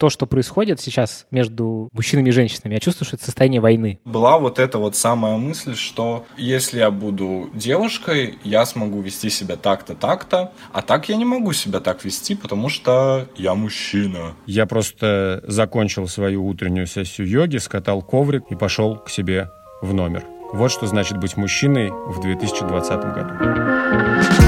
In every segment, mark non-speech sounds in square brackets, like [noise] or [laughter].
то, что происходит сейчас между мужчинами и женщинами, я чувствую, что это состояние войны. Была вот эта вот самая мысль, что если я буду девушкой, я смогу вести себя так-то, так-то, а так я не могу себя так вести, потому что я мужчина. Я просто закончил свою утреннюю сессию йоги, скатал коврик и пошел к себе в номер. Вот что значит быть мужчиной в 2020 году.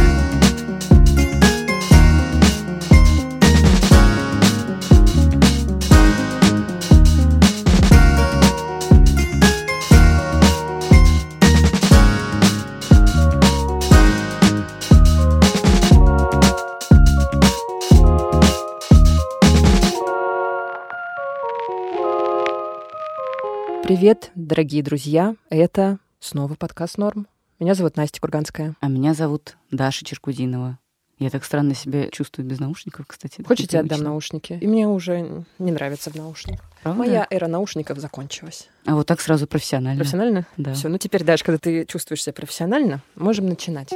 Привет, дорогие друзья. Это снова подкаст «Норм». Меня зовут Настя Курганская. А меня зовут Даша Черкудинова. Я так странно себя чувствую без наушников, кстати. Хочете, отдам наушники? И мне уже не нравится в наушниках. Правда? Моя эра наушников закончилась. А вот так сразу профессионально. Профессионально? Да. Все, ну теперь, Даша, когда ты чувствуешь себя профессионально, можем начинать.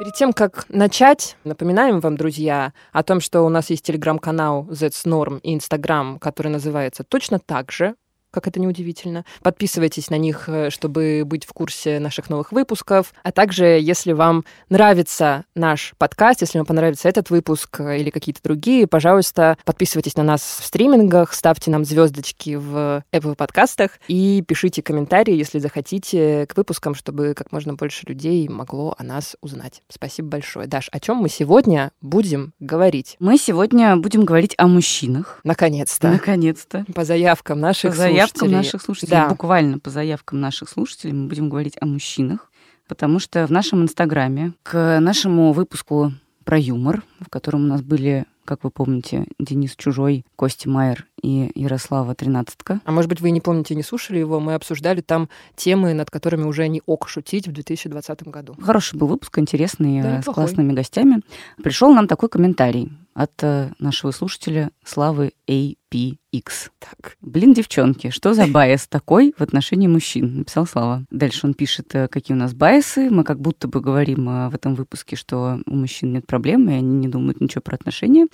Перед тем, как начать, напоминаем вам, друзья, о том, что у нас есть телеграм-канал That's Norm и инстаграм, который называется точно так же как это неудивительно. Подписывайтесь на них, э, чтобы быть в курсе наших новых выпусков. А также, если вам нравится наш подкаст, если вам понравится этот выпуск э, или какие-то другие, пожалуйста, подписывайтесь на нас в стримингах, ставьте нам звездочки в Apple подкастах и пишите комментарии, если захотите, к выпускам, чтобы как можно больше людей могло о нас узнать. Спасибо большое. Даш, о чем мы сегодня будем говорить? Мы сегодня будем говорить о мужчинах. Наконец-то. Наконец-то. По заявкам наших По заявкам слушателей. наших слушателей, Да. буквально по заявкам наших слушателей, мы будем говорить о мужчинах, потому что в нашем Инстаграме к нашему выпуску про юмор, в котором у нас были, как вы помните, Денис Чужой, Костя Майер и Ярослава Тринадцатка. А может быть, вы не помните, не слушали его, мы обсуждали там темы, над которыми уже не ок шутить в 2020 году. Хороший был выпуск, интересный, Да, э, с неплохой. классными гостями. Пришел нам такой комментарий от э, нашего слушателя Славы APX. Так. Блин, девчонки, что за bias такой в отношении мужчин? Написал Слава. Дальше он пишет, э, какие у нас bias ы. Мы как будто бы говорим в этом выпуске, что у мужчин нет проблем, и они не думают ничего про отношения,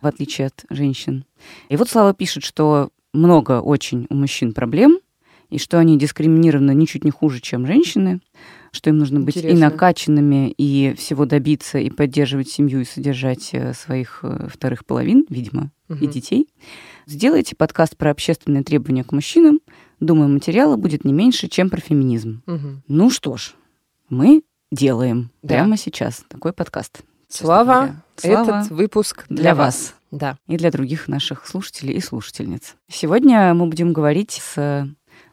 в отличие от женщин. И вот Слава пишет, что много очень у мужчин проблем, и что они дискриминированы ничуть не хуже, чем женщины, что им нужно быть и Интересно. накачанными, и всего добиться, и поддерживать семью, и содержать э, своих э, вторых половин, видимо, и Мгм. детей. Сделайте подкаст про общественные требования к мужчинам. Думаю, материала будет не меньше, чем про феминизм. Мгм. Ну что ж, мы делаем Да. прямо сейчас такой подкаст. Слава, говоря. Слава этот выпуск для, для вас. вас. Да. и для других наших слушателей и слушательниц. Сегодня мы будем говорить с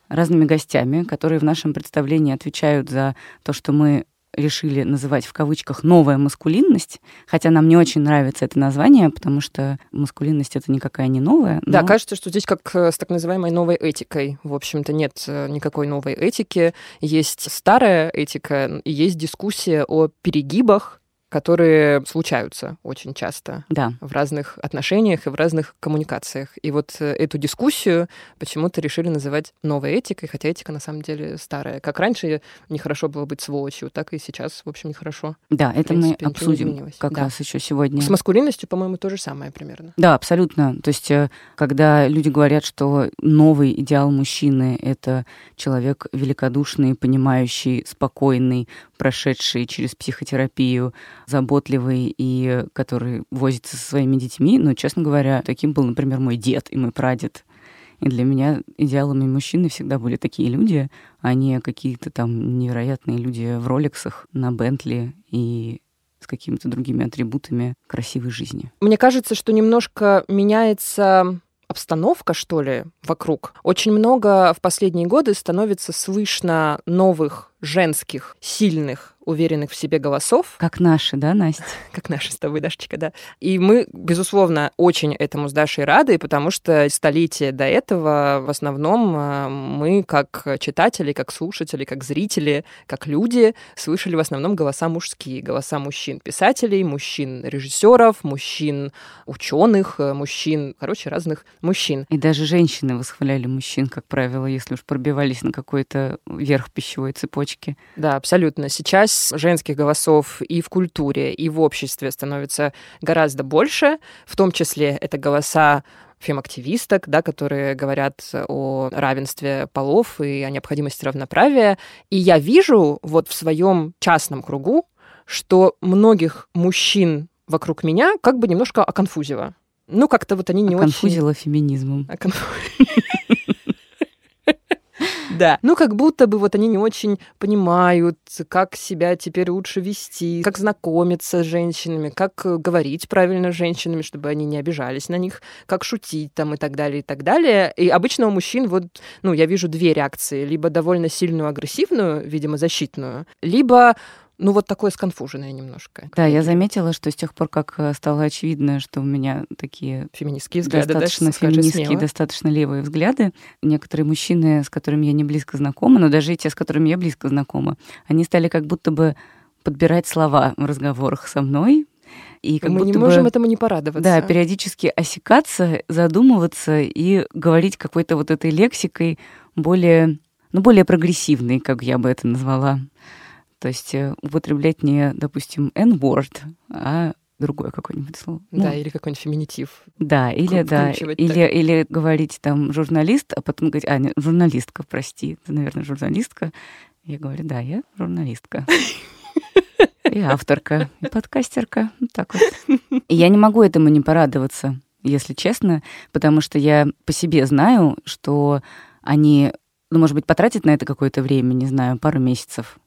разными гостями, которые в нашем представлении отвечают за то, что мы решили называть в кавычках «новая маскулинность», хотя нам не очень нравится это название, потому что маскулинность — это никакая не новая. Да, но- кажется, что здесь как э, с так называемой новой этикой. В общем-то, нет э, никакой новой этики. Есть старая этика, и есть дискуссия о перегибах, которые случаются очень часто Да, в разных отношениях и в разных коммуникациях. И вот э, эту дискуссию почему-то решили называть новой этикой, хотя этика на самом деле старая. Как раньше нехорошо было быть сволочью, так и сейчас, в общем, нехорошо. да, это принципе, мы обсудим как Да. раз еще сегодня. С маскулинностью, по-моему, то же самое примерно. Да, абсолютно. То есть, э, когда люди говорят, что новый идеал мужчины — это человек великодушный, понимающий, спокойный, прошедший через психотерапию, заботливый и который возится со своими детьми, ну, честно говоря, таким был, например, мой дед и мой прадед. И для меня идеалами мужчины всегда были такие люди, а не какие-то там невероятные люди в роликсах, на Бентли и с какими-то другими атрибутами красивой жизни. Мне кажется, что немножко меняется обстановка, что ли, вокруг. Очень много в последние годы становится слышно новых женских, сильных, уверенных в себе голосов, Как наши, да, Настя? [laughs] как наша с тобой, Дашечка, да. И мы, безусловно, очень этому с Дашей рады, потому что столетия до этого в основном э, мы, как читатели, как слушатели, как зрители, как люди, слышали в основном голоса мужские, голоса мужчин писателей, мужчин режиссеров, мужчин ученых, э, мужчин, короче, разных мужчин. И даже женщины восхваляли мужчин, как правило, если уж пробивались на какой-то верх пищевой цепочки. Да, абсолютно. Сейчас женских голосов и в культуре, и в обществе становится гораздо больше, в том числе это голоса фем-активисток, да, которые говорят о равенстве полов и о необходимости равноправия. И я вижу вот в своем частном кругу, что многих мужчин вокруг меня как бы немножко оконфузило. Ну, как-то вот они не оконфузило очень... феминизмом. [laughs] Да. Ну, как будто бы вот они не очень понимают, как себя теперь лучше вести, как знакомиться с женщинами, как говорить правильно с женщинами, чтобы они не обижались на них, как шутить там и так далее, и так далее. И обычно у мужчин вот, ну, я вижу две реакции. Либо довольно сильную агрессивную, видимо, защитную, либо ну, вот такое сконфуженное немножко. Да, я заметила, что с тех пор, как э, стало очевидно, что у меня такие феминистские взгляды, достаточно да, феминистские, достаточно левые взгляды, некоторые мужчины, с которыми я не близко знакома, но даже и те, с которыми я близко знакома, они стали как будто бы подбирать слова в разговорах со мной, и как Мы будто не можем бы, этому не порадоваться. Да, периодически осекаться, задумываться и говорить какой-то вот этой лексикой более, ну, более прогрессивной, как я бы это назвала. То есть э, употреблять не, допустим, N-word, а другое какое-нибудь слово. Да, ну, или какой-нибудь феминитив. Да, или да, или, или говорить там журналист, а потом говорить, а, нет, журналистка, прости, ты, наверное, журналистка. Я говорю, да, я журналистка. И авторка, и подкастерка. Вот так вот. И я не могу этому не порадоваться, если честно, потому что я по себе знаю, что они, ну, может быть, потратят на это какое-то время, не знаю, пару месяцев,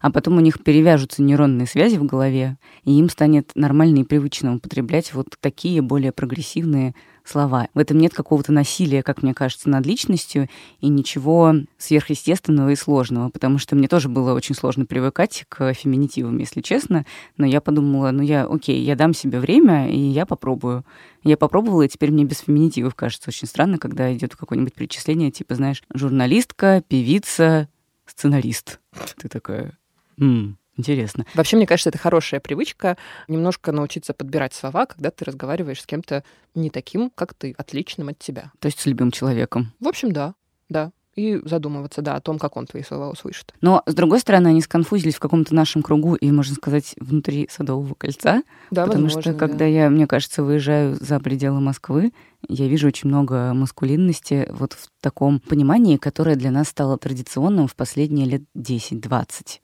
а потом у них перевяжутся нейронные связи в голове, и им станет нормально и привычно употреблять вот такие более прогрессивные слова. В этом нет какого-то насилия, как мне кажется, над личностью и ничего сверхъестественного и сложного, потому что мне тоже было очень сложно привыкать к феминитивам, если честно, но я подумала, ну я, окей, я дам себе время, и я попробую. Я попробовала, и теперь мне без феминитивов кажется очень странно, когда идет какое-нибудь перечисление, типа, знаешь, журналистка, певица, сценарист. Ты такая, м интересно. Вообще, мне кажется, это хорошая привычка немножко научиться подбирать слова, когда ты разговариваешь с кем-то не таким, как ты, отличным от тебя. То есть с любым человеком. В общем, да, да и задумываться, да, о том, как он твои слова услышит. Но, с другой стороны, они сконфузились в каком-то нашем кругу и, можно сказать, внутри Садового кольца. Да, Потому возможно, что, когда да. я, мне кажется, выезжаю за пределы Москвы, я вижу очень много маскулинности вот в таком понимании, которое для нас стало традиционным в последние лет 10-20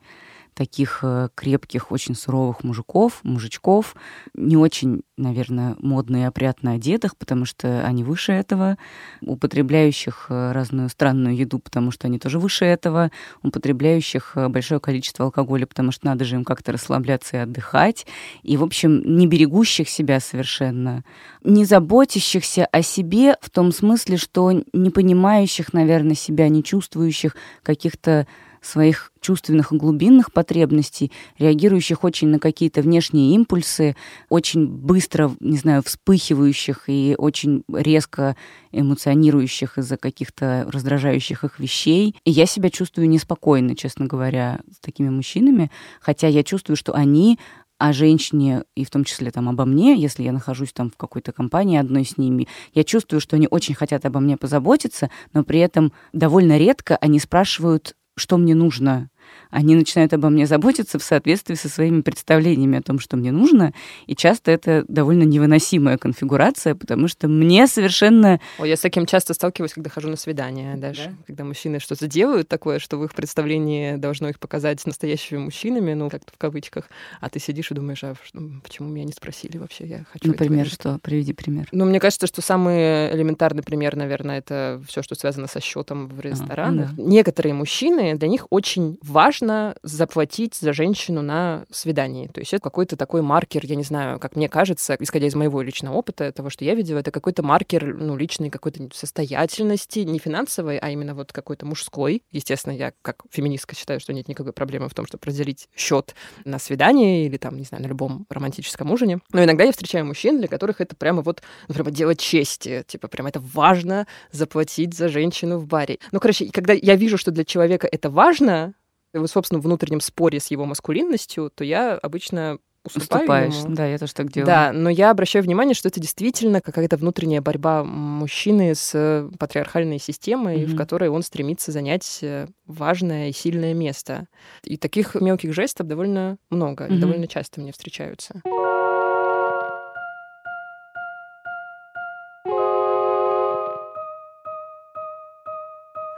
таких э, крепких, очень суровых мужиков, мужичков, не очень, наверное, модно и опрятно одетых, потому что они выше этого, употребляющих э, разную странную еду, потому что они тоже выше этого, употребляющих э, большое количество алкоголя, потому что надо же им как-то расслабляться и отдыхать, и, в общем, не берегущих себя совершенно, не заботящихся о себе в том смысле, что не понимающих, наверное, себя, не чувствующих каких-то своих чувственных и глубинных потребностей, реагирующих очень на какие-то внешние импульсы, очень быстро, не знаю, вспыхивающих и очень резко эмоционирующих из-за каких-то раздражающих их вещей. И я себя чувствую неспокойно, честно говоря, с такими мужчинами, хотя я чувствую, что они о женщине, и в том числе там обо мне, если я нахожусь там в какой-то компании одной с ними, я чувствую, что они очень хотят обо мне позаботиться, но при этом довольно редко они спрашивают что мне нужно, они начинают обо мне заботиться в соответствии со своими представлениями о том, что мне нужно. И часто это довольно невыносимая конфигурация, потому что мне совершенно... Ой, я с таким часто сталкиваюсь, когда хожу на свидание даже. Да? Когда мужчины что-то делают такое, что в их представлении должно их показать настоящими мужчинами, ну, как-то в кавычках, а ты сидишь и думаешь, а почему меня не спросили вообще? Я хочу Например, что? Приведи пример. Ну, мне кажется, что самый элементарный пример, наверное, это все, что связано со счетом в ресторанах. А, да. Некоторые мужчины, для них очень важно важно заплатить за женщину на свидании. То есть это какой-то такой маркер, я не знаю, как мне кажется, исходя из моего личного опыта, того, что я видела, это какой-то маркер, ну, личной какой-то состоятельности, не финансовой, а именно вот какой-то мужской. Естественно, я как феминистка считаю, что нет никакой проблемы в том, чтобы разделить счет на свидание или там, не знаю, на любом романтическом ужине. Но иногда я встречаю мужчин, для которых это прямо вот, ну, прямо дело чести. Типа, прямо это важно заплатить за женщину в баре. Ну, короче, когда я вижу, что для человека это важно, в собственном внутреннем споре с его маскулинностью, то я обычно уступаю Уступаешь. ему. Да, я тоже так делаю. Да, но я обращаю внимание, что это действительно какая-то внутренняя борьба мужчины с патриархальной системой, в Мгм. которой он стремится занять э, важное и сильное место. И таких мелких жестов довольно много, и Мгм. довольно часто мне встречаются.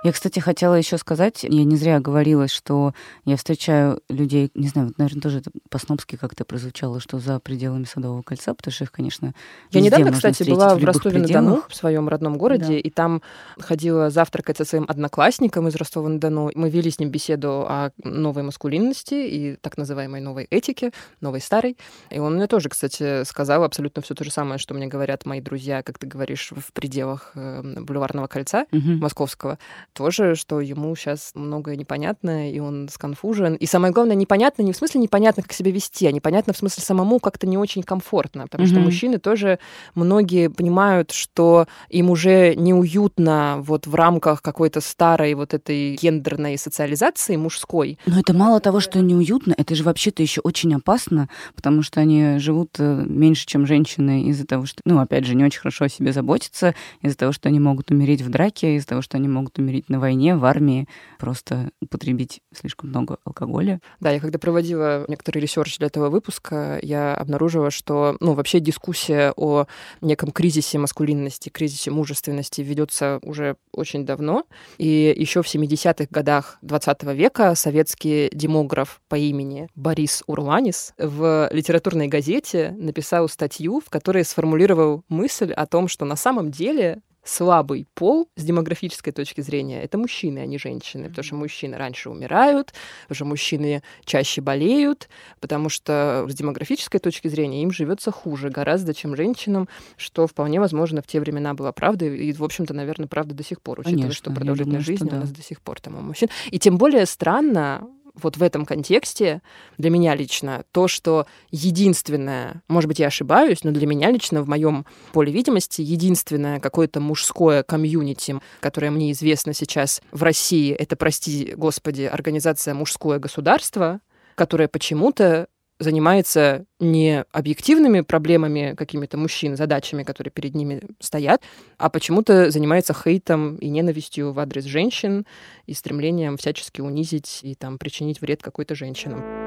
Я, кстати, хотела еще сказать, я не зря говорила, что я встречаю людей, не знаю, вот, наверное, тоже по-снобски как-то прозвучало, что за пределами Садового кольца, потому что их, конечно, Я недавно, кстати, была в любых Ростове-на-Дону, в своем родном городе, Да. и там ходила завтракать со своим одноклассником из Ростова-на-Дону. Мы вели с ним беседу о новой маскулинности и так называемой новой этике, новой старой. И он мне тоже, кстати, сказал абсолютно все то же самое, что мне говорят мои друзья, как ты говоришь, в пределах э, Бульварного кольца Мгм. московского. Тоже, что ему сейчас многое непонятно, и он сконфужен. И самое главное, непонятно не в смысле непонятно, как себя вести, а непонятно в смысле самому как-то не очень комфортно. Потому что Мгм. мужчины тоже, многие понимают, что им уже неуютно вот в рамках какой-то старой вот этой гендерной социализации мужской. Но это мало того, что неуютно, это же вообще-то еще очень опасно, потому что они живут э, меньше, чем женщины из-за того, что, ну, опять же, не очень хорошо о себе заботятся, из-за того, что они могут умереть в драке, из-за того, что они могут умереть на войне, в армии, просто употребить слишком много алкоголя. Да, я когда проводила некоторый research для этого выпуска, я обнаружила, что, ну, вообще дискуссия о неком кризисе маскулинности, кризисе мужественности ведется уже очень давно. И еще в 70-х годах 20 века советский демограф по имени Борис Урланис в литературной газете написал статью, в которой сформулировал мысль о том, что на самом деле слабый пол с демографической точки зрения это мужчины, а не женщины, потому что мужчины раньше умирают, потому что мужчины чаще болеют, потому что с демографической точки зрения им живется хуже гораздо, чем женщинам, что вполне возможно в те времена было правдой, и, в общем-то, наверное, правда до сих пор, учитывая, Конечно, что продолжительность думаю, что жизни у да. нас до сих пор там у мужчин. И тем более странно, вот в этом контексте для меня лично то, что единственное, может быть, я ошибаюсь, но для меня лично в моем поле видимости единственное какое-то мужское комьюнити, которое мне известно сейчас в России, это, прости господи, организация «Мужское государство», которая почему-то занимается не объективными проблемами какими-то мужчин, задачами, которые перед ними стоят, а почему-то занимается хейтом и ненавистью в адрес женщин и стремлением всячески унизить и там причинить вред какой-то женщинам.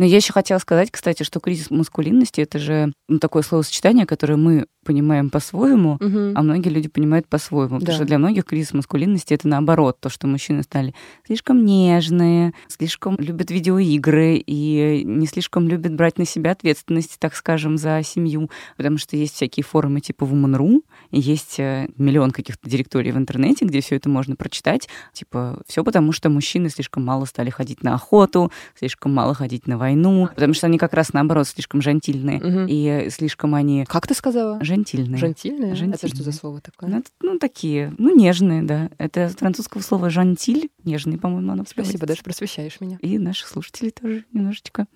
Но я еще хотела сказать, кстати, что кризис маскулинности это же ну, такое словосочетание, которое мы понимаем по-своему, Мгм. а многие люди понимают по-своему. Потому Да. что для многих кризис маскулинности это наоборот, то, что мужчины стали слишком нежные, слишком любят видеоигры и не слишком любят брать на себя ответственность, так скажем, за семью. Потому что есть всякие форумы типа Woman.ru, есть э, миллион каких-то директорий в интернете, где все это можно прочитать. Типа, все потому, что мужчины слишком мало стали ходить на охоту, слишком мало ходить на войну, потому что они как раз наоборот слишком жантильные. Мгм. И слишком они Как ты сказала? жантильные. Жантильные? Это что за Жантильные. слово такое? Ну, это, ну, такие, ну, нежные, да. Это от французского слова «жантиль», нежный, по-моему, оно Спасибо, даже просвещаешь меня. И наших слушателей тоже немножечко.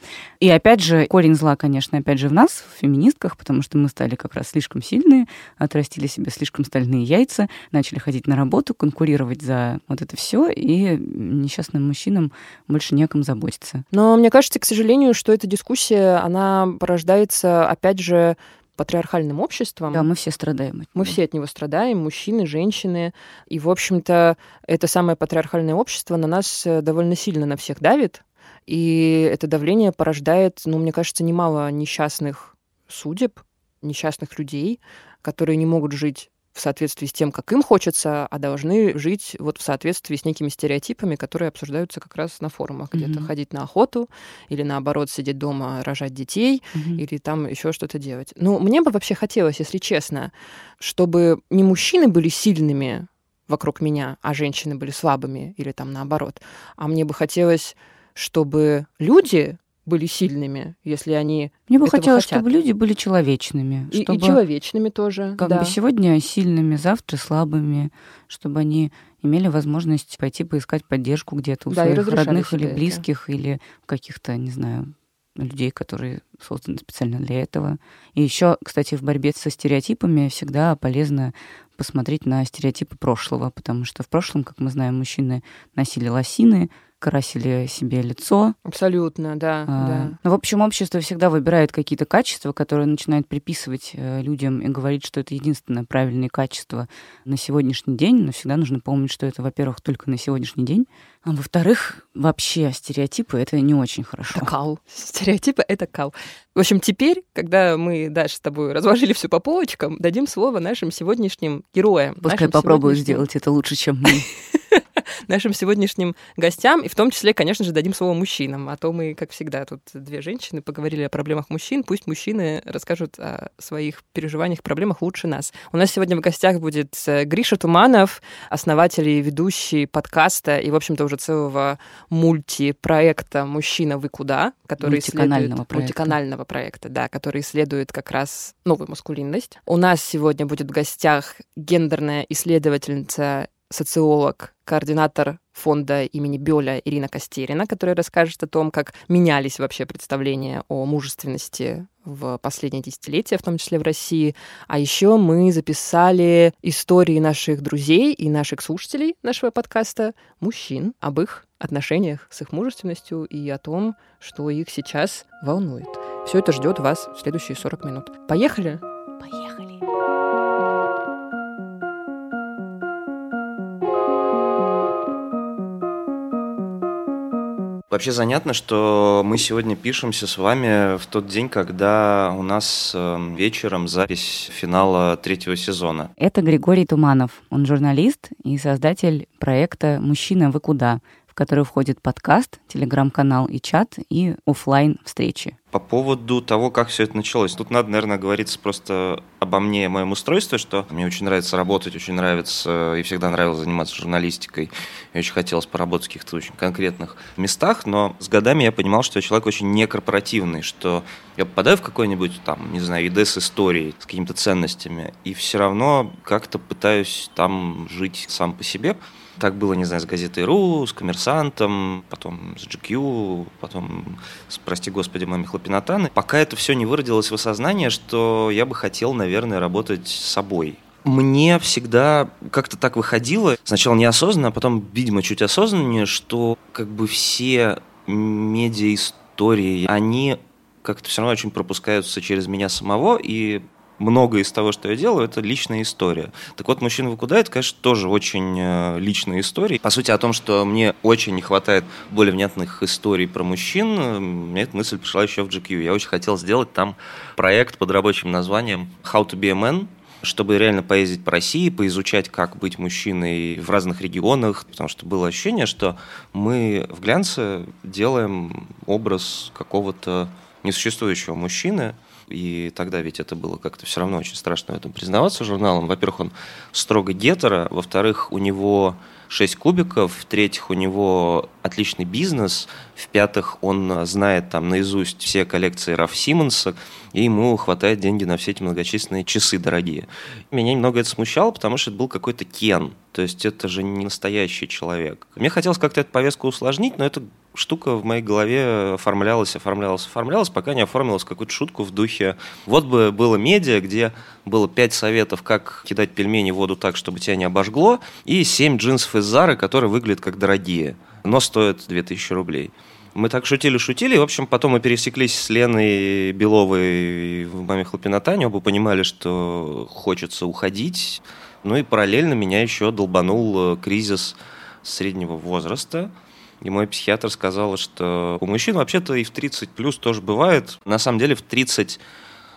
И опять же, корень зла, конечно, опять же в нас, в феминистках, потому что мы стали как раз слишком сильные, отрастили себе слишком стальные яйца, начали ходить на работу, конкурировать за вот это все, и несчастным мужчинам больше неком заботиться. Но мне кажется, к сожалению, что эта дискуссия, она порождается, опять же, патриархальным обществом. Да, мы все страдаем. от Мы него. все от него страдаем, мужчины, женщины. И, в общем-то, это самое патриархальное общество на нас э, довольно сильно на всех давит. И это давление порождает, ну, мне кажется, немало несчастных судеб, несчастных людей, которые не могут жить в соответствии с тем, как им хочется, а должны жить вот в соответствии с некими стереотипами, которые обсуждаются как раз на форумах. Где-то Мгм. ходить на охоту или, наоборот, сидеть дома, рожать детей, Мгм. или там еще что-то делать. Ну, мне бы вообще хотелось, если честно, чтобы не мужчины были сильными вокруг меня, а женщины были слабыми, или там наоборот. А мне бы хотелось, чтобы люди были сильными, если они Мне бы хотелось, хотят. чтобы люди были человечными. и, и чтобы... человечными тоже. Как да. бы сегодня сильными, завтра слабыми, чтобы они имели возможность пойти поискать поддержку где-то у Да, и своих родных или это. близких, или каких-то, не знаю, людей, которые созданы специально для этого. И еще, кстати, в борьбе со стереотипами всегда полезно посмотреть на стереотипы прошлого, потому что в прошлом, как мы знаем, мужчины носили лосины, красили себе лицо. Абсолютно, да, А, да. Ну, в общем, общество всегда выбирает какие-то качества, которые начинает приписывать э, людям и говорит, что это единственное правильное качество на сегодняшний день. Но всегда нужно помнить, что это, во-первых, только на сегодняшний день, а во-вторых, вообще стереотипы это не очень хорошо. Это кал. Стереотипы — это кал. В общем, теперь, когда мы, Даша, с тобой разложили все по полочкам, дадим слово нашим сегодняшним героям. Пускай попробую сегодняшним- сделать это лучше, чем мы. [laughs] [laughs] нашим сегодняшним гостям, и в том числе, конечно же, дадим слово мужчинам. А то мы, как всегда, тут две женщины поговорили о проблемах мужчин. Пусть мужчины расскажут о своих переживаниях, проблемах лучше нас. У нас сегодня в гостях будет э, Гриша Туманов, основатель и ведущий подкаста и, в общем-то, уже целого мультипроекта «Мужчина, вы куда?», который Мультиканального исследует... проекта. Мультиканального проекта, да, который исследует как раз новую маскулинность. У нас сегодня будет в гостях гендерная исследовательница социолог, координатор фонда имени Бёля Ирина Костерина, которая расскажет о том, как менялись вообще представления о мужественности в последние десятилетия, в том числе в России. А еще мы записали истории наших друзей и наших слушателей нашего подкаста, мужчин, об их отношениях с их мужественностью и о том, что их сейчас волнует. Все это ждет вас в следующие 40 минут. Поехали? Вообще занятно, что мы сегодня пишемся с вами в тот день, когда у нас э, вечером запись финала третьего сезона. Это Григорий Туманов. Он журналист и создатель проекта «Мужчина, вы куда?», в который входит подкаст, телеграм-канал и чат, и оффлайн встречи. По поводу того, как все это началось. Тут надо, наверное, говориться просто обо мне и моем устройстве, что мне очень нравится работать, очень нравится и всегда нравилось заниматься журналистикой. И очень хотелось поработать в каких-то очень конкретных местах, но с годами я понимал, что я человек очень некорпоративный, что я попадаю в какой-нибудь там, не знаю, ИД с историей, с какими-то ценностями, и все равно как-то пытаюсь там жить сам по себе. Так было, не знаю, с газетой «Ру», с «Коммерсантом», потом с GQ, потом с, прости господи, маме Хлопинатаны. Пока это все не выродилось в осознание, что я бы хотел, наверное, работать с собой. Мне всегда как-то так выходило, сначала неосознанно, а потом, видимо, чуть осознаннее, что как бы все медиа-истории, они как-то все равно очень пропускаются через меня самого, и многое из того, что я делаю, это личная история. Так вот, «Мужчина вы куда?» это, конечно, тоже очень э, личная история. По сути, о том, что мне очень не хватает более внятных историй про мужчин, э, мне эта мысль пришла еще в GQ. Я очень хотел сделать там проект под рабочим названием «How to be a man», чтобы реально поездить по России, поизучать, как быть мужчиной в разных регионах, потому что было ощущение, что мы в глянце делаем образ какого-то несуществующего мужчины, и тогда ведь это было как-то все равно очень страшно в этом признаваться журналом. Во-первых, он строго гетеро, во-вторых, у него шесть кубиков, в-третьих, у него отличный бизнес, в-пятых, он знает там наизусть все коллекции Раф Симмонса, и ему хватает деньги на все эти многочисленные часы дорогие. Меня немного это смущало, потому что это был какой-то Кен, то есть это же не настоящий человек. Мне хотелось как-то эту повестку усложнить, но эта штука в моей голове оформлялась, оформлялась, оформлялась, пока не оформилась какую-то шутку в духе «Вот бы было медиа, где было пять советов, как кидать пельмени в воду так, чтобы тебя не обожгло, и семь джинсов из Зары, которые выглядят как дорогие, но стоят 2000 рублей». Мы так шутили-шутили, в общем, потом мы пересеклись с Леной Беловой в «Маме Хлопинатане», оба понимали, что хочется уходить, ну и параллельно меня еще долбанул э, кризис среднего возраста, и мой психиатр сказал, что у мужчин вообще-то и в 30 плюс тоже бывает. На самом деле в 30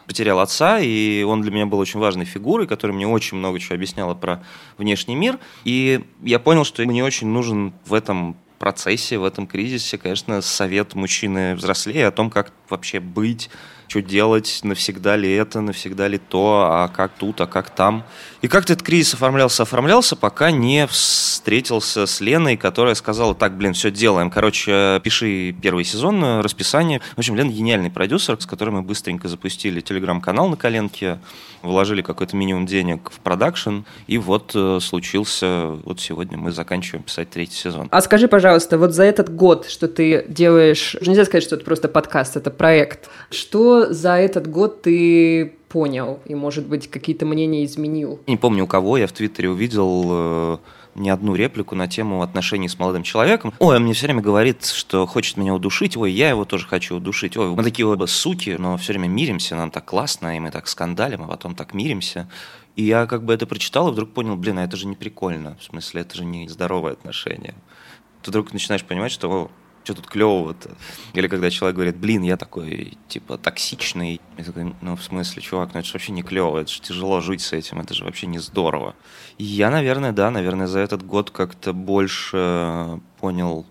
потерял отца, и он для меня был очень важной фигурой, которая мне очень много чего объясняла про внешний мир. И я понял, что мне очень нужен в этом процессе, в этом кризисе, конечно, совет мужчины взрослее о том, как вообще быть, что делать, навсегда ли это, навсегда ли то, а как тут, а как там. И как-то этот кризис оформлялся, оформлялся, пока не встретился с Леной, которая сказала, так, блин, все делаем. Короче, пиши первый сезон, э, расписание. В общем, Лена гениальный продюсер, с которым мы быстренько запустили телеграм-канал на коленке, вложили какой-то минимум денег в продакшн, и вот э, случился, вот сегодня мы заканчиваем писать третий сезон. А скажи, пожалуйста, вот за этот год, что ты делаешь, нельзя сказать, что это просто подкаст, это проект, что за этот год ты понял и, может быть, какие-то мнения изменил? Не помню у кого, я в Твиттере увидел э, не одну реплику на тему отношений с молодым человеком. Ой, он мне все время говорит, что хочет меня удушить. Ой, я его тоже хочу удушить. Ой, мы такие оба суки, но все время миримся, нам так классно, и мы так скандалим, а потом так миримся. И я как бы это прочитал и вдруг понял, блин, а это же не прикольно. В смысле, это же не здоровое отношение. Ты вдруг начинаешь понимать, что что тут клевого-то? Или когда человек говорит, блин, я такой, типа, токсичный. Я такой, ну, в смысле, чувак, ну это же вообще не клево, это же тяжело жить с этим, это же вообще не здорово. И я, наверное, да, наверное, за этот год как-то больше понял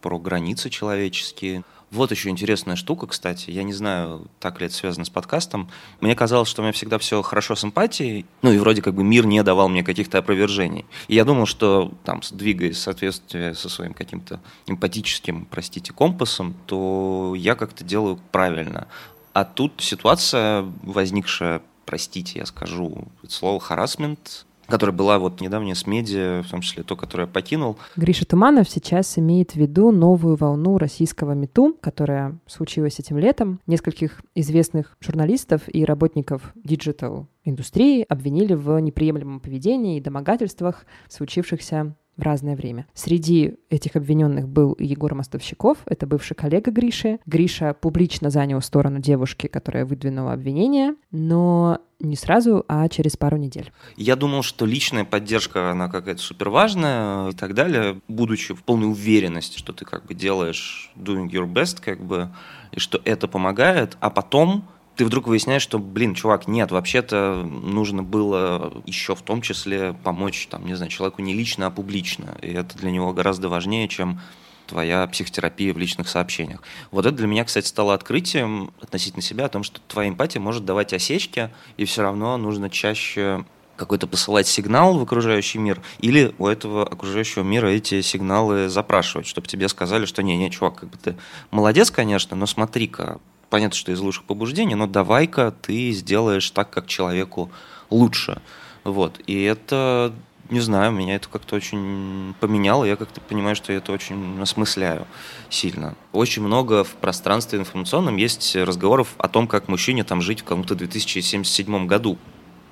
про границы человеческие, вот еще интересная штука, кстати. Я не знаю, так ли это связано с подкастом. Мне казалось, что у меня всегда все хорошо с эмпатией. Ну и вроде как бы мир не давал мне каких-то опровержений. И я думал, что там, двигаясь в соответствии со своим каким-то эмпатическим, простите, компасом, то я как-то делаю правильно. А тут ситуация, возникшая, простите, я скажу слово харасмент, которая была вот недавняя с медиа, в том числе то, которое я покинул. Гриша Туманов сейчас имеет в виду новую волну российского MeToo, которая случилась этим летом. Нескольких известных журналистов и работников digital индустрии обвинили в неприемлемом поведении и домогательствах, случившихся в разное время. Среди этих обвиненных был Егор Мостовщиков, это бывший коллега Гриши. Гриша публично занял сторону девушки, которая выдвинула обвинение, но не сразу, а через пару недель. Я думал, что личная поддержка, она какая-то супер важная и так далее, будучи в полной уверенности, что ты как бы делаешь doing your best, как бы, и что это помогает, а потом ты вдруг выясняешь, что, блин, чувак, нет, вообще-то нужно было еще в том числе помочь, там, не знаю, человеку не лично, а публично. И это для него гораздо важнее, чем твоя психотерапия в личных сообщениях. Вот это для меня, кстати, стало открытием относительно себя о том, что твоя эмпатия может давать осечки, и все равно нужно чаще какой-то посылать сигнал в окружающий мир, или у этого окружающего мира эти сигналы запрашивать, чтобы тебе сказали, что не-не, чувак, как бы ты молодец, конечно, но смотри-ка, понятно, что из лучших побуждений, но давай-ка ты сделаешь так, как человеку лучше. Вот. И это, не знаю, меня это как-то очень поменяло. Я как-то понимаю, что я это очень осмысляю сильно. Очень много в пространстве информационном есть разговоров о том, как мужчине там жить в каком-то 2077 году.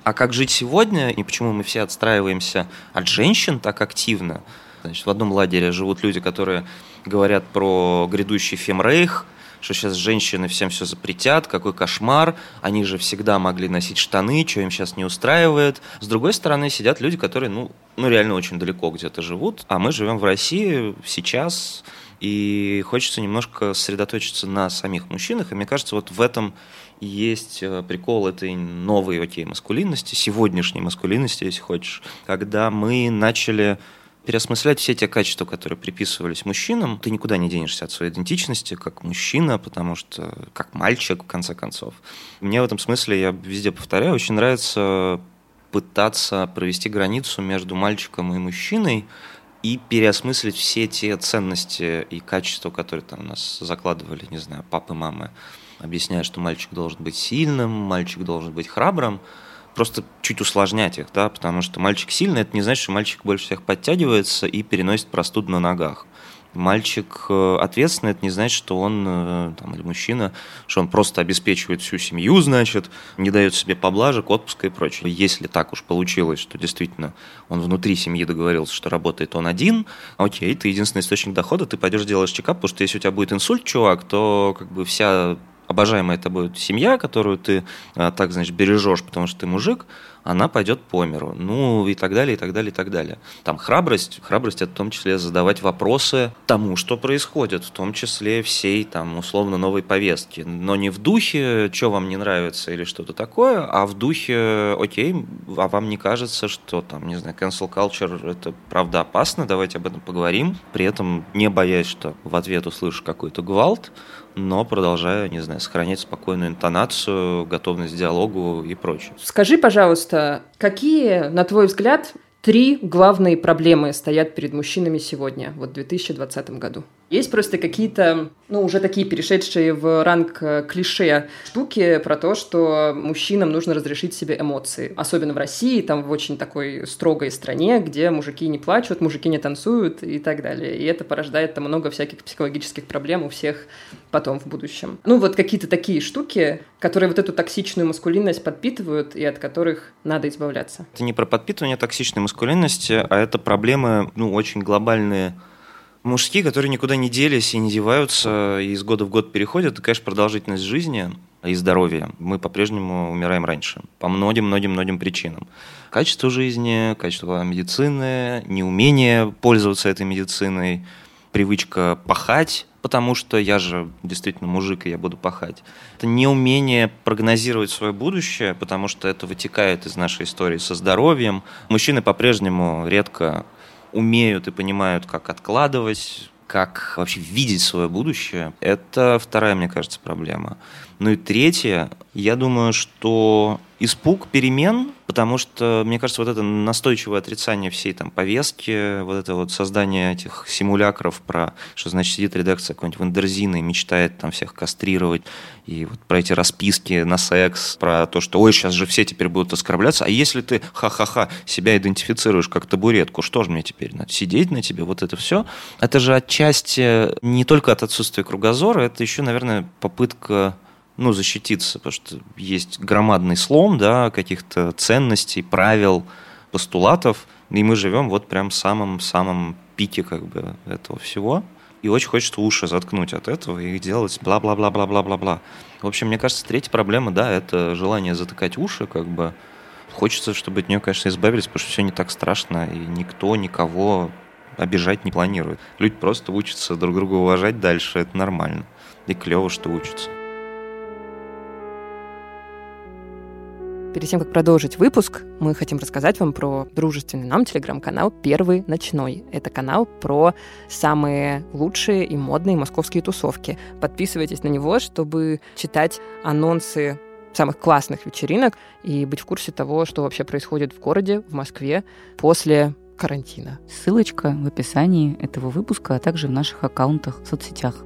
А как жить сегодня, и почему мы все отстраиваемся от женщин так активно? Значит, в одном лагере живут люди, которые говорят про грядущий фемрейх – что сейчас женщины всем все запретят, какой кошмар, они же всегда могли носить штаны, что им сейчас не устраивает. С другой стороны, сидят люди, которые, ну, ну реально очень далеко где-то живут, а мы живем в России сейчас, и хочется немножко сосредоточиться на самих мужчинах, и мне кажется, вот в этом есть э, прикол этой новой, окей, маскулинности, сегодняшней маскулинности, если хочешь, когда мы начали переосмыслять все те качества, которые приписывались мужчинам. Ты никуда не денешься от своей идентичности как мужчина, потому что как мальчик, в конце концов. Мне в этом смысле, я везде повторяю, очень нравится пытаться провести границу между мальчиком и мужчиной, и переосмыслить все те ценности и качества, которые там у нас закладывали, не знаю, папы, мамы, объясняя, что мальчик должен быть сильным, мальчик должен быть храбрым просто чуть усложнять их, да, потому что мальчик сильный, это не значит, что мальчик больше всех подтягивается и переносит простуду на ногах. Мальчик э, ответственный, это не значит, что он, э, там, или мужчина, что он просто обеспечивает всю семью, значит, не дает себе поблажек, отпуска и прочее. Если так уж получилось, что действительно он внутри семьи договорился, что работает он один, окей, ты единственный источник дохода, ты пойдешь делаешь чекап, потому что если у тебя будет инсульт, чувак, то как бы вся обожаемая тобой семья, которую ты а, так, значит, бережешь, потому что ты мужик, она пойдет по миру. Ну и так далее, и так далее, и так далее. Там храбрость, храбрость это в том числе задавать вопросы тому, что происходит, в том числе всей там условно новой повестки. Но не в духе, что вам не нравится или что-то такое, а в духе, окей, а вам не кажется, что там, не знаю, cancel culture это правда опасно, давайте об этом поговорим, при этом не боясь, что в ответ услышишь какой-то гвалт, но продолжая, не знаю, сохранять спокойную интонацию, готовность к диалогу и прочее. Скажи, пожалуйста, какие, на твой взгляд, три главные проблемы стоят перед мужчинами сегодня, вот в 2020 году? Есть просто какие-то, ну, уже такие перешедшие в ранг э, клише штуки про то, что мужчинам нужно разрешить себе эмоции. Особенно в России, там в очень такой строгой стране, где мужики не плачут, мужики не танцуют и так далее. И это порождает там много всяких психологических проблем у всех потом в будущем. Ну, вот какие-то такие штуки, которые вот эту токсичную маскулинность подпитывают и от которых надо избавляться. Это не про подпитывание токсичной маскулинности, а это проблемы, ну, очень глобальные мужские, которые никуда не делись и не деваются, и из года в год переходят, это, конечно, продолжительность жизни и здоровье. Мы по-прежнему умираем раньше по многим-многим-многим причинам. Качество жизни, качество медицины, неумение пользоваться этой медициной, привычка пахать, потому что я же действительно мужик, и я буду пахать. Это неумение прогнозировать свое будущее, потому что это вытекает из нашей истории со здоровьем. Мужчины по-прежнему редко умеют и понимают, как откладывать, как вообще видеть свое будущее, это вторая, мне кажется, проблема. Ну и третье, я думаю, что испуг перемен, потому что, мне кажется, вот это настойчивое отрицание всей там повестки, вот это вот создание этих симулякров про, что значит сидит редакция какой-нибудь Вандерзина и мечтает там всех кастрировать, и вот про эти расписки на секс, про то, что ой, сейчас же все теперь будут оскорбляться, а если ты ха-ха-ха себя идентифицируешь как табуретку, что же мне теперь надо сидеть на тебе, вот это все, это же отчасти не только от отсутствия кругозора, это еще, наверное, попытка ну, защититься, потому что есть громадный слом, да, каких-то ценностей, правил, постулатов, и мы живем вот прям в самом-самом пике как бы этого всего. И очень хочется уши заткнуть от этого и делать бла-бла-бла-бла-бла-бла-бла. В общем, мне кажется, третья проблема, да, это желание затыкать уши, как бы. Хочется, чтобы от нее, конечно, избавились, потому что все не так страшно, и никто никого обижать не планирует. Люди просто учатся друг друга уважать дальше, это нормально. И клево, что учатся. Перед тем, как продолжить выпуск, мы хотим рассказать вам про дружественный нам телеграм-канал «Первый ночной». Это канал про самые лучшие и модные московские тусовки. Подписывайтесь на него, чтобы читать анонсы самых классных вечеринок и быть в курсе того, что вообще происходит в городе, в Москве после карантина. Ссылочка в описании этого выпуска, а также в наших аккаунтах в соцсетях.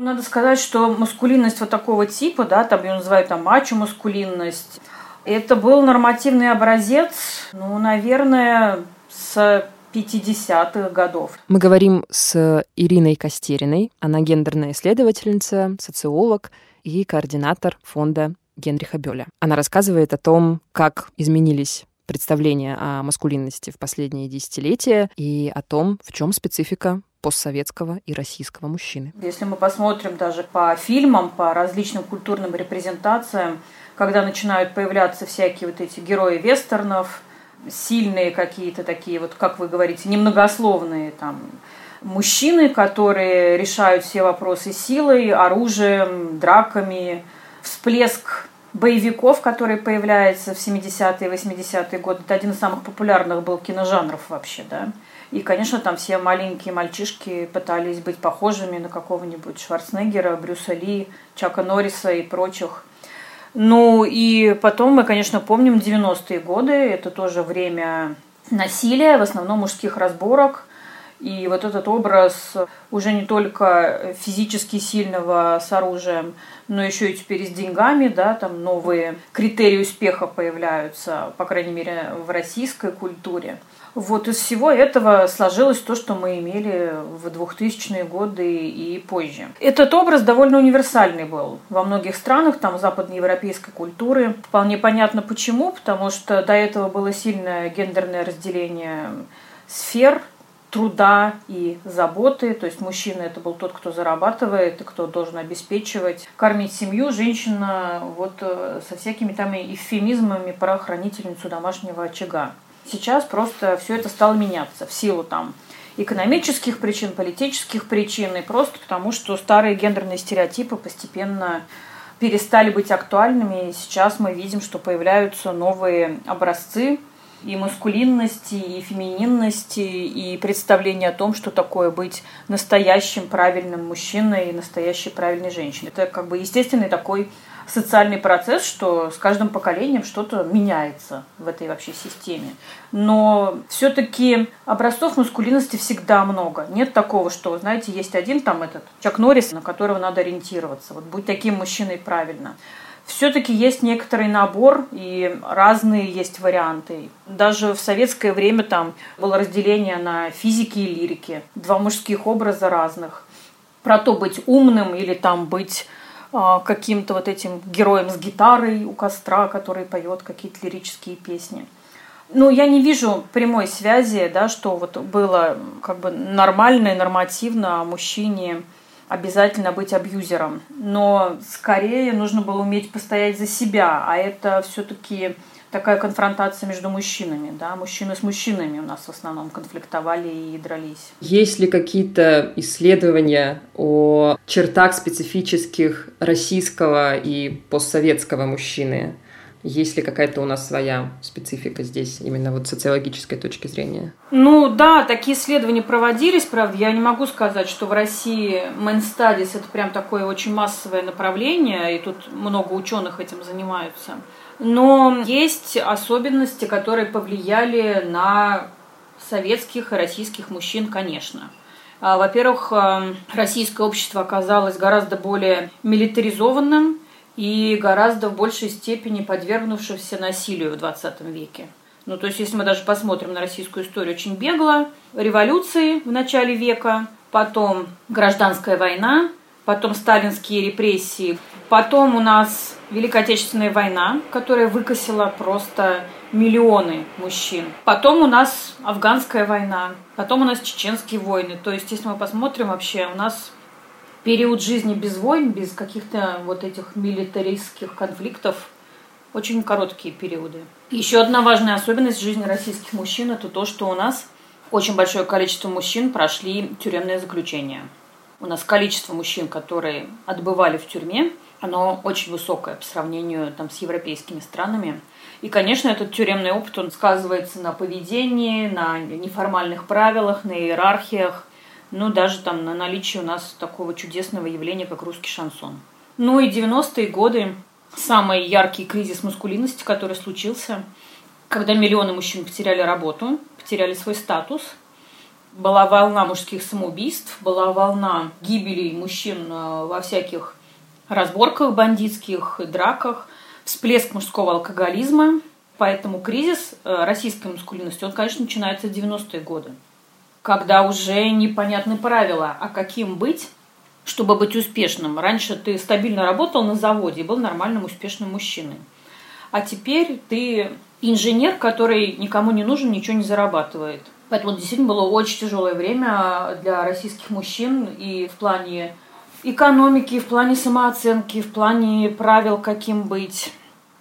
Надо сказать, что маскулинность вот такого типа, да, там ее называют там мачо-маскулинность, это был нормативный образец, ну, наверное, с 50-х годов. Мы говорим с Ириной Костериной. Она гендерная исследовательница, социолог и координатор фонда Генриха Бёля. Она рассказывает о том, как изменились представления о маскулинности в последние десятилетия и о том, в чем специфика постсоветского и российского мужчины. Если мы посмотрим даже по фильмам, по различным культурным репрезентациям, когда начинают появляться всякие вот эти герои вестернов, сильные какие-то такие, вот как вы говорите, немногословные там мужчины, которые решают все вопросы силой, оружием, драками, всплеск боевиков, который появляется в 70-е и 80-е годы. Это один из самых популярных был киножанров вообще, да. И, конечно, там все маленькие мальчишки пытались быть похожими на какого-нибудь Шварценеггера, Брюса Ли, Чака Норриса и прочих. Ну и потом мы, конечно, помним 90-е годы. Это тоже время насилия, в основном мужских разборок. И вот этот образ уже не только физически сильного с оружием, но еще и теперь с деньгами, да, там новые критерии успеха появляются, по крайней мере, в российской культуре. Вот из всего этого сложилось то, что мы имели в 2000-е годы и позже. Этот образ довольно универсальный был во многих странах, там западноевропейской культуры. Вполне понятно почему, потому что до этого было сильное гендерное разделение сфер труда и заботы. То есть мужчина это был тот, кто зарабатывает и кто должен обеспечивать, кормить семью. Женщина вот э, со всякими там эвфемизмами про хранительницу домашнего очага. Сейчас просто все это стало меняться в силу там экономических причин, политических причин, и просто потому, что старые гендерные стереотипы постепенно перестали быть актуальными, и сейчас мы видим, что появляются новые образцы и маскулинности, и фемининности, и представление о том, что такое быть настоящим правильным мужчиной и настоящей правильной женщиной. Это как бы естественный такой социальный процесс, что с каждым поколением что-то меняется в этой вообще системе. Но все-таки образцов маскулинности всегда много. Нет такого, что, знаете, есть один там этот Чак Норрис, на которого надо ориентироваться. Вот будь таким мужчиной правильно все-таки есть некоторый набор и разные есть варианты. Даже в советское время там было разделение на физики и лирики. Два мужских образа разных. Про то быть умным или там быть а, каким-то вот этим героем с гитарой у костра, который поет какие-то лирические песни. Ну, я не вижу прямой связи, да, что вот было как бы нормально и нормативно мужчине обязательно быть абьюзером. Но скорее нужно было уметь постоять за себя, а это все-таки такая конфронтация между мужчинами. Да? Мужчины с мужчинами у нас в основном конфликтовали и дрались. Есть ли какие-то исследования о чертах специфических российского и постсоветского мужчины? Есть ли какая-то у нас своя специфика здесь, именно вот социологической точки зрения? Ну да, такие исследования проводились, правда. Я не могу сказать, что в России main studies это прям такое очень массовое направление, и тут много ученых этим занимаются. Но есть особенности, которые повлияли на советских и российских мужчин, конечно. А, во-первых, э, российское общество оказалось гораздо более милитаризованным и гораздо в большей степени подвергнувшимся насилию в 20 веке. Ну, то есть, если мы даже посмотрим на российскую историю очень бегло, революции в начале века, потом гражданская война, потом сталинские репрессии, потом у нас Великая Отечественная война, которая выкосила просто миллионы мужчин. Потом у нас афганская война, потом у нас чеченские войны. То есть, если мы посмотрим вообще, у нас период жизни без войн, без каких-то вот этих милитаристских конфликтов, очень короткие периоды. Еще одна важная особенность жизни российских мужчин – это то, что у нас очень большое количество мужчин прошли тюремное заключение. У нас количество мужчин, которые отбывали в тюрьме, оно очень высокое по сравнению там, с европейскими странами. И, конечно, этот тюремный опыт, он сказывается на поведении, на неформальных правилах, на иерархиях, ну, даже там на наличии у нас такого чудесного явления, как русский шансон. Ну и 90-е годы, самый яркий кризис маскулинности, который случился, когда миллионы мужчин потеряли работу, потеряли свой статус, была волна мужских самоубийств, была волна гибели мужчин э, во всяких разборках бандитских, драках, всплеск мужского алкоголизма. Поэтому кризис э, российской маскулинности, он, конечно, начинается в 90-е годы когда уже непонятны правила, а каким быть, чтобы быть успешным. Раньше ты стабильно работал на заводе и был нормальным успешным мужчиной. А теперь ты инженер, который никому не нужен, ничего не зарабатывает. Поэтому действительно было очень тяжелое время для российских мужчин и в плане экономики, в плане самооценки, в плане правил, каким быть.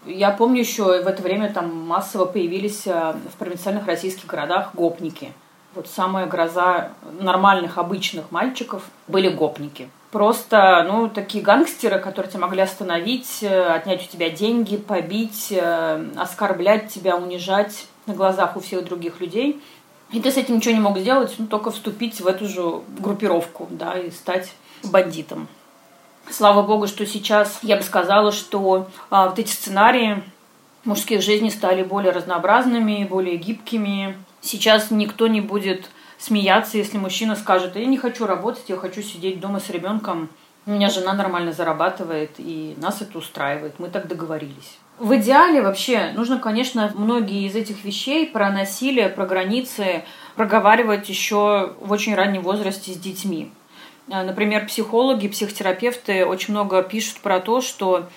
Я помню еще в это время там массово появились э, в провинциальных российских городах гопники – вот самая гроза нормальных, обычных мальчиков были гопники. Просто, ну, такие гангстеры, которые тебя могли остановить, э, отнять у тебя деньги, побить, э, оскорблять тебя, унижать на глазах у всех других людей. И ты с этим ничего не мог сделать, ну, только вступить в эту же группировку, да, и стать бандитом. Слава богу, что сейчас я бы сказала, что а, вот эти сценарии мужских жизней стали более разнообразными, более гибкими, Сейчас никто не будет смеяться, если мужчина скажет, я не хочу работать, я хочу сидеть дома с ребенком. У меня жена нормально зарабатывает, и нас это устраивает. Мы так договорились. В идеале вообще нужно, конечно, многие из этих вещей про насилие, про границы проговаривать еще в очень раннем возрасте с детьми. Э, например, психологи, психотерапевты очень много пишут про то, что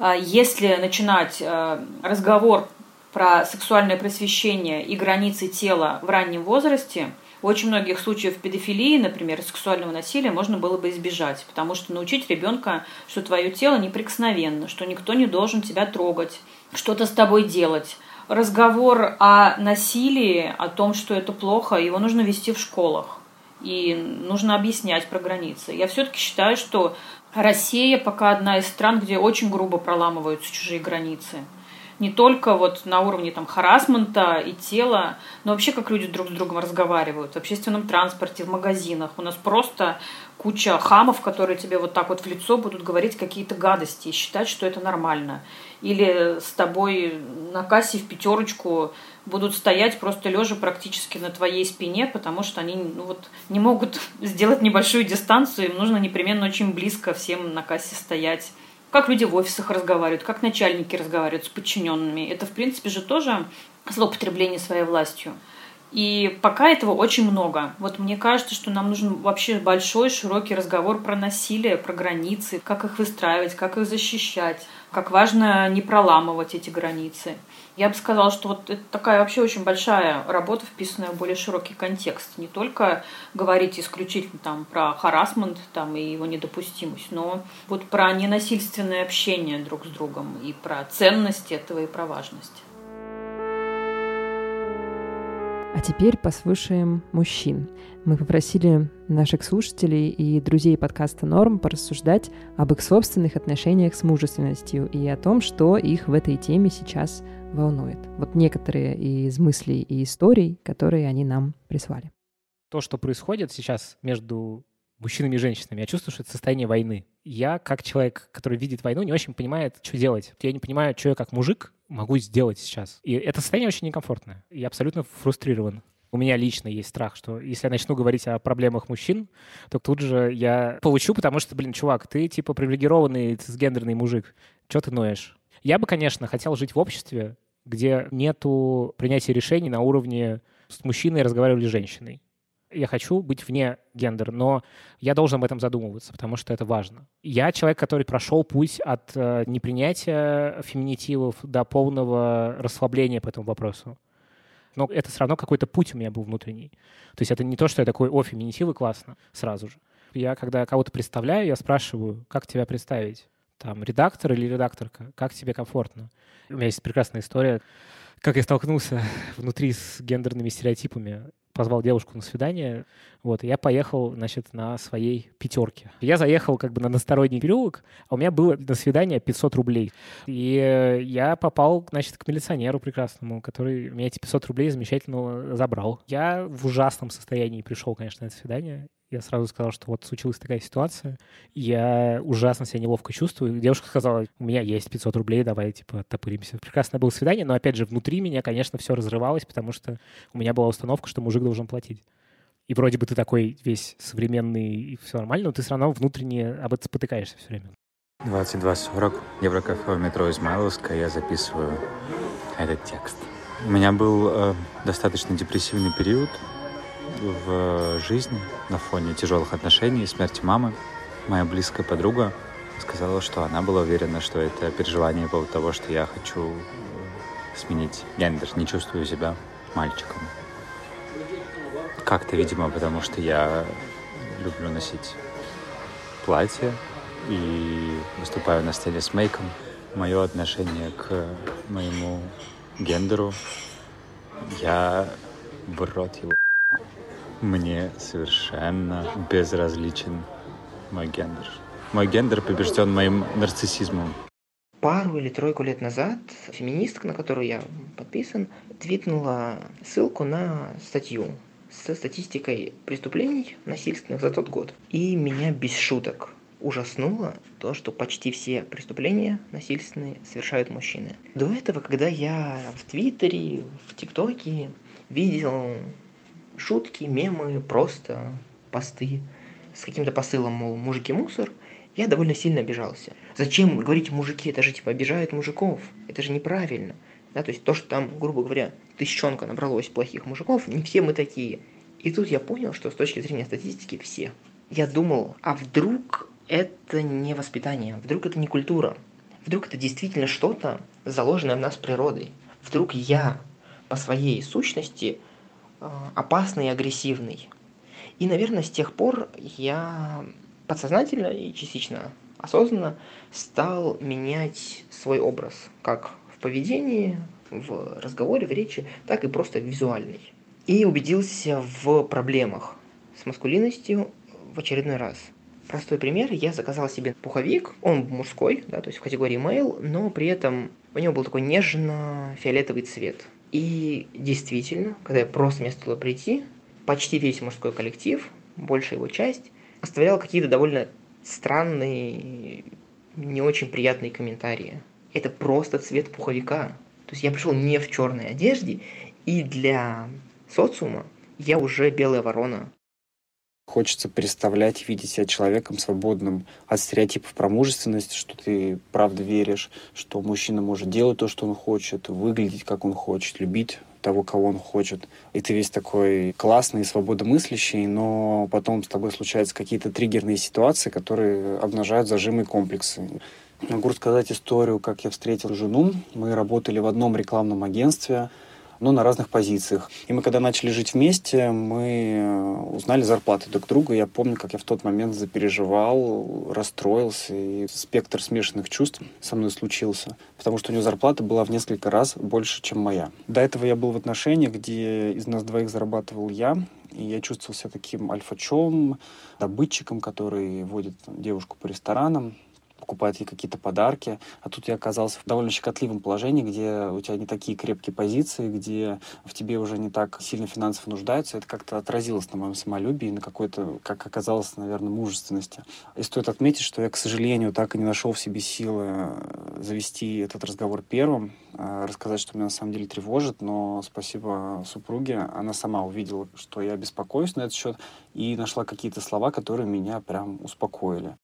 э, если начинать э, разговор про сексуальное просвещение и границы тела в раннем возрасте, в очень многих случаях педофилии, например, сексуального насилия можно было бы избежать, потому что научить ребенка, что твое тело неприкосновенно, что никто не должен тебя трогать, что-то с тобой делать. Разговор о насилии, о том, что это плохо, его нужно вести в школах. И нужно объяснять про границы. Я все-таки считаю, что Россия пока одна из стран, где очень грубо проламываются чужие границы. Не только вот на уровне там харасмента и тела, но вообще как люди друг с другом разговаривают в общественном транспорте, в магазинах. У нас просто куча хамов, которые тебе вот так вот в лицо будут говорить какие-то гадости и считать, что это нормально. Или с тобой на кассе в пятерочку будут стоять просто лежа практически на твоей спине, потому что они ну, вот, не могут [laughs] сделать небольшую дистанцию, им нужно непременно очень близко всем на кассе стоять. Как люди в офисах разговаривают, как начальники разговаривают с подчиненными. Это, в принципе, же тоже злоупотребление своей властью. И пока этого очень много. Вот мне кажется, что нам нужен вообще большой, широкий разговор про насилие, про границы, как их выстраивать, как их защищать, как важно не проламывать эти границы. Я бы сказала, что вот это такая вообще очень большая работа, вписанная в более широкий контекст. Не только говорить исключительно там про харасмент там, и его недопустимость, но вот про ненасильственное общение друг с другом и про ценность этого и про важность. А теперь послушаем мужчин. Мы попросили наших слушателей и друзей подкаста «Норм» порассуждать об их собственных отношениях с мужественностью и о том, что их в этой теме сейчас волнует. Вот некоторые из мыслей и историй, которые они нам прислали. То, что происходит сейчас между мужчинами и женщинами, я чувствую, что это состояние войны. Я, как человек, который видит войну, не очень понимает, что делать. Я не понимаю, что я как мужик могу сделать сейчас. И это состояние очень некомфортное. Я абсолютно фрустрирован. У меня лично есть страх, что если я начну говорить о проблемах мужчин, то тут же я получу, потому что, блин, чувак, ты типа привилегированный гендерный мужик. Что ты ноешь? Я бы, конечно, хотел жить в обществе, где нету принятия решений на уровне с мужчиной разговаривали с женщиной я хочу быть вне гендера, но я должен об этом задумываться, потому что это важно. Я человек, который прошел путь от э, непринятия феминитивов до полного расслабления по этому вопросу. Но это все равно какой-то путь у меня был внутренний. То есть это не то, что я такой, о, феминитивы классно, сразу же. Я, когда кого-то представляю, я спрашиваю, как тебя представить? Там, редактор или редакторка? Как тебе комфортно? У меня есть прекрасная история, как я столкнулся [laughs] внутри с гендерными стереотипами позвал девушку на свидание, вот, и я поехал, значит, на своей пятерке. Я заехал как бы на односторонний переулок, а у меня было на свидание 500 рублей. И я попал, значит, к милиционеру прекрасному, который меня эти 500 рублей замечательно забрал. Я в ужасном состоянии пришел, конечно, на это свидание. Я сразу сказал, что вот случилась такая ситуация. Я ужасно себя неловко чувствую. Девушка сказала, у меня есть 500 рублей, давай, типа, оттопыримся. Прекрасное было свидание, но, опять же, внутри меня, конечно, все разрывалось, потому что у меня была установка, что мужик должен платить. И вроде бы ты такой весь современный и все нормально, но ты все равно внутренне об этом спотыкаешься все время. 22.40, Еврокафе в метро Измайловская, я записываю этот текст. У меня был э, достаточно депрессивный период, в жизни на фоне тяжелых отношений и смерти мамы. Моя близкая подруга сказала, что она была уверена, что это переживание поводу того, что я хочу э, сменить гендер, не чувствую себя мальчиком. Как-то, видимо, потому что я люблю носить платье и выступаю на сцене с мейком. Мое отношение к моему гендеру, я в рот его мне совершенно безразличен мой гендер. Мой гендер побежден моим нарциссизмом. Пару или тройку лет назад феминистка, на которую я подписан, твитнула ссылку на статью со статистикой преступлений насильственных за тот год. И меня без шуток ужаснуло то, что почти все преступления насильственные совершают мужчины. До этого, когда я в Твиттере, в ТикТоке видел шутки, мемы, просто посты с каким-то посылом, мол, мужики мусор, я довольно сильно обижался. Зачем говорить мужики? Это же типа обижают мужиков. Это же неправильно. Да, то есть то, что там, грубо говоря, тысячонка набралось плохих мужиков, не все мы такие. И тут я понял, что с точки зрения статистики все. Я думал, а вдруг это не воспитание, вдруг это не культура, вдруг это действительно что-то, заложенное в нас природой. Вдруг я по своей сущности опасный и агрессивный. И, наверное, с тех пор я подсознательно и частично осознанно стал менять свой образ, как в поведении, в разговоре, в речи, так и просто визуальный. И убедился в проблемах с маскулинностью в очередной раз. Простой пример. Я заказал себе пуховик. Он мужской, да, то есть в категории male, но при этом у него был такой нежно-фиолетовый цвет. И действительно, когда я просто вместо туда прийти, почти весь мужской коллектив, большая его часть, оставлял какие-то довольно странные, не очень приятные комментарии. Это просто цвет пуховика. То есть я пришел не в черной одежде, и для социума я уже белая ворона. Хочется представлять, видеть себя человеком свободным от стереотипов про мужественность, что ты правда веришь, что мужчина может делать то, что он хочет, выглядеть, как он хочет, любить того, кого он хочет. И ты весь такой классный, свободомыслящий, но потом с тобой случаются какие-то триггерные ситуации, которые обнажают зажимы и комплексы. Могу рассказать историю, как я встретил жену. Мы работали в одном рекламном агентстве но на разных позициях. И мы, когда начали жить вместе, мы э, узнали зарплаты друг друга. Я помню, как я в тот момент запереживал, расстроился, и спектр смешанных чувств со мной случился, потому что у него зарплата была в несколько раз больше, чем моя. До этого я был в отношениях, где из нас двоих зарабатывал я, и я чувствовал себя таким альфачом, добытчиком, который водит девушку по ресторанам покупает ей какие-то подарки. А тут я оказался в довольно щекотливом положении, где у тебя не такие крепкие позиции, где в тебе уже не так сильно финансово нуждаются. Это как-то отразилось на моем самолюбии, на какой-то, как оказалось, наверное, мужественности. И стоит отметить, что я, к сожалению, так и не нашел в себе силы э, завести этот разговор первым, э, рассказать, что меня на самом деле тревожит, но спасибо супруге, она сама увидела, что я беспокоюсь на этот счет, и нашла какие-то слова, которые меня прям успокоили.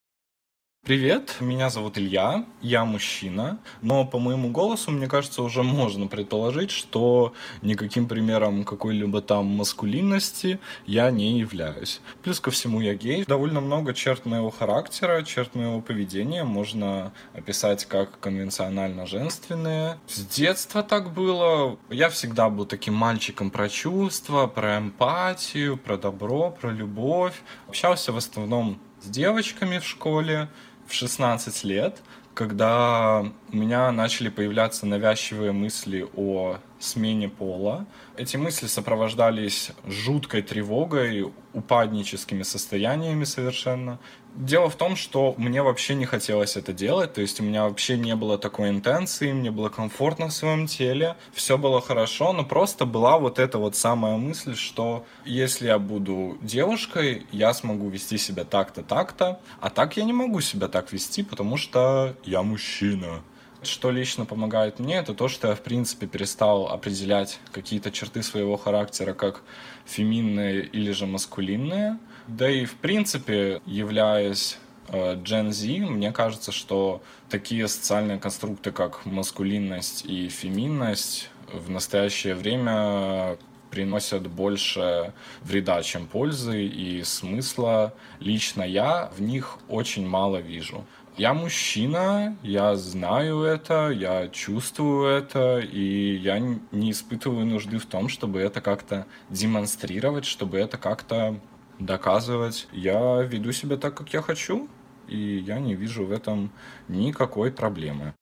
Привет, меня зовут Илья, я мужчина, но по моему голосу, мне кажется, уже можно предположить, что никаким примером какой-либо там маскулинности я не являюсь. Плюс ко всему я гей. Довольно много черт моего характера, черт моего поведения можно описать как конвенционально женственные. С детства так было. Я всегда был таким мальчиком про чувства, про эмпатию, про добро, про любовь. Общался в основном с девочками в школе, в 16 лет, когда у меня начали появляться навязчивые мысли о смене пола. Эти мысли сопровождались жуткой тревогой, упадническими состояниями совершенно. Дело в том, что мне вообще не хотелось это делать, то есть у меня вообще не было такой интенции, мне было комфортно в своем теле, все было хорошо, но просто была вот эта вот самая мысль, что если я буду девушкой, я смогу вести себя так-то, так-то, а так я не могу себя так вести, потому что я мужчина. Что лично помогает мне, это то, что я, в принципе, перестал определять какие-то черты своего характера как феминные или же маскулинные. Да и, в принципе, являясь э, Gen Z, мне кажется, что такие социальные конструкты, как маскулинность и феминность, в настоящее время приносят больше вреда, чем пользы и смысла. Лично я в них очень мало вижу. Я мужчина, я знаю это, я чувствую это, и я не испытываю нужды в том, чтобы это как-то демонстрировать, чтобы это как-то доказывать. Я веду себя так, как я хочу, и я не вижу в этом никакой проблемы.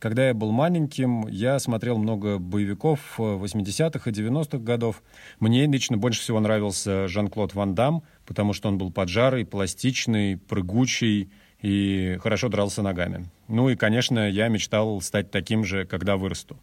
Когда я был маленьким, я смотрел много боевиков 80-х и 90-х годов. Мне лично больше всего нравился Жан-Клод Ван Дам, потому что он был поджарый, пластичный, прыгучий, и хорошо дрался ногами. Ну и, конечно, я мечтал стать таким же, когда вырасту.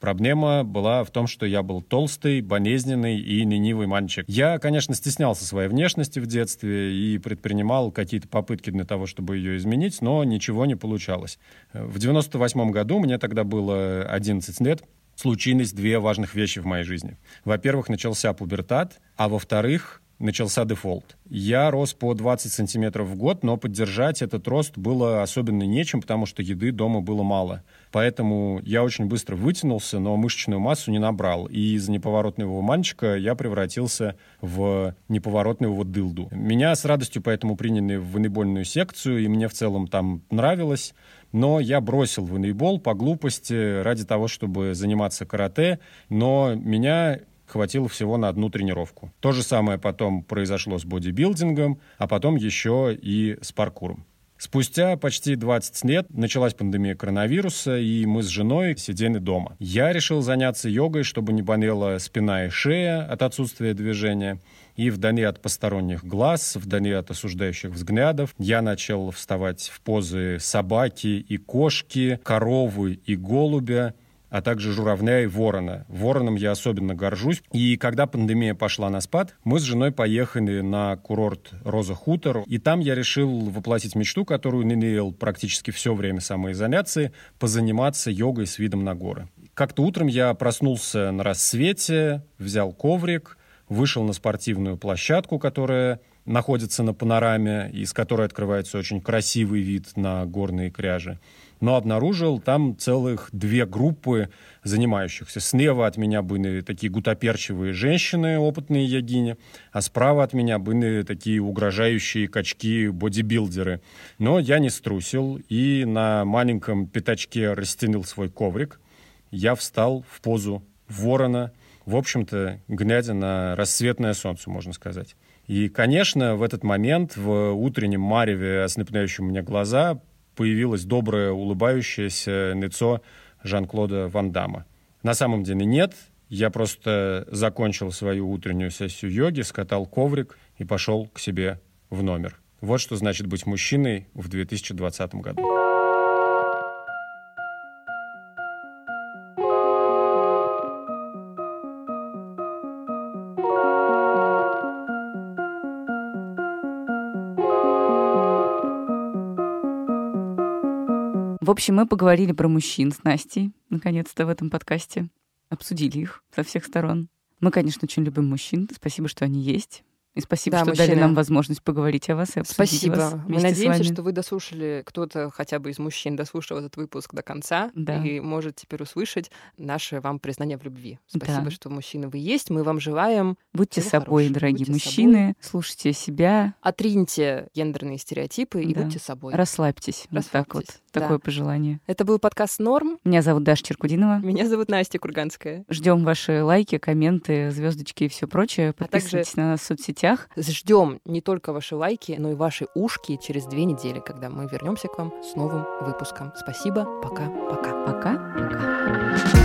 Проблема была в том, что я был толстый, болезненный и ленивый мальчик. Я, конечно, стеснялся своей внешности в детстве и предпринимал какие-то попытки для того, чтобы ее изменить, но ничего не получалось. В 98 году, мне тогда было 11 лет, случились две важных вещи в моей жизни. Во-первых, начался пубертат, а во-вторых, начался дефолт. Я рос по 20 сантиметров в год, но поддержать этот рост было особенно нечем, потому что еды дома было мало. Поэтому я очень быстро вытянулся, но мышечную массу не набрал. И из неповоротливого мальчика я превратился в неповоротливого дылду. Меня с радостью поэтому приняли в волейбольную секцию, и мне в целом там нравилось. Но я бросил волейбол по глупости ради того, чтобы заниматься карате. Но меня хватило всего на одну тренировку. То же самое потом произошло с бодибилдингом, а потом еще и с паркуром. Спустя почти 20 лет началась пандемия коронавируса, и мы с женой сидели дома. Я решил заняться йогой, чтобы не болела спина и шея от отсутствия движения. И вдали от посторонних глаз, вдали от осуждающих взглядов, я начал вставать в позы собаки и кошки, коровы и голубя, а также журавля и ворона. Вороном я особенно горжусь. И когда пандемия пошла на спад, мы с женой поехали на курорт Роза Хутор, и там я решил воплотить мечту, которую лелеял практически все время самоизоляции, позаниматься йогой с видом на горы. Как-то утром я проснулся на рассвете, взял коврик, вышел на спортивную площадку, которая находится на панораме, из которой открывается очень красивый вид на горные кряжи но обнаружил там целых две группы занимающихся. Слева от меня были такие гутоперчивые женщины, опытные ягини, а справа от меня были такие угрожающие качки-бодибилдеры. Но я не струсил и на маленьком пятачке растянул свой коврик. Я встал в позу ворона, в общем-то, глядя на рассветное солнце, можно сказать. И, конечно, в этот момент в утреннем мареве, ослепляющем мне глаза, появилось доброе, улыбающееся лицо Жан-Клода Ван Дамма. На самом деле нет. Я просто закончил свою утреннюю сессию йоги, скатал коврик и пошел к себе в номер. Вот что значит быть мужчиной в 2020 году. В общем, мы поговорили про мужчин с Настей, наконец-то, в этом подкасте. Обсудили их со всех сторон. Мы, конечно, очень любим мужчин. Спасибо, что они есть. И спасибо, Да, что мужчины. дали нам возможность поговорить о вас и обсудить Спасибо. вас Мы вместе с надеемся, что вы дослушали, кто-то хотя бы из мужчин дослушал этот выпуск до конца Да. и может теперь услышать наше вам признание в любви. Спасибо, Да. что мужчины вы есть. Мы вам желаем Будьте собой, хорошего. дорогие Будьте мужчины. Слушайте себя. Отриньте гендерные стереотипы и Да. будьте собой. Расслабьтесь. Вот так вот. Расслабьтесь, да. Такое пожелание. Это был подкаст «Норм». Меня зовут Даша Черкудинова. Меня зовут Настя Курганская. Ждем ваши лайки, комменты, звездочки и все прочее. А также- Подписывайтесь на нас в соцсетях. Ждем не только ваши лайки, но и ваши ушки через две недели, когда мы вернемся к вам с новым выпуском. Спасибо. Пока-пока. Пока. Пока.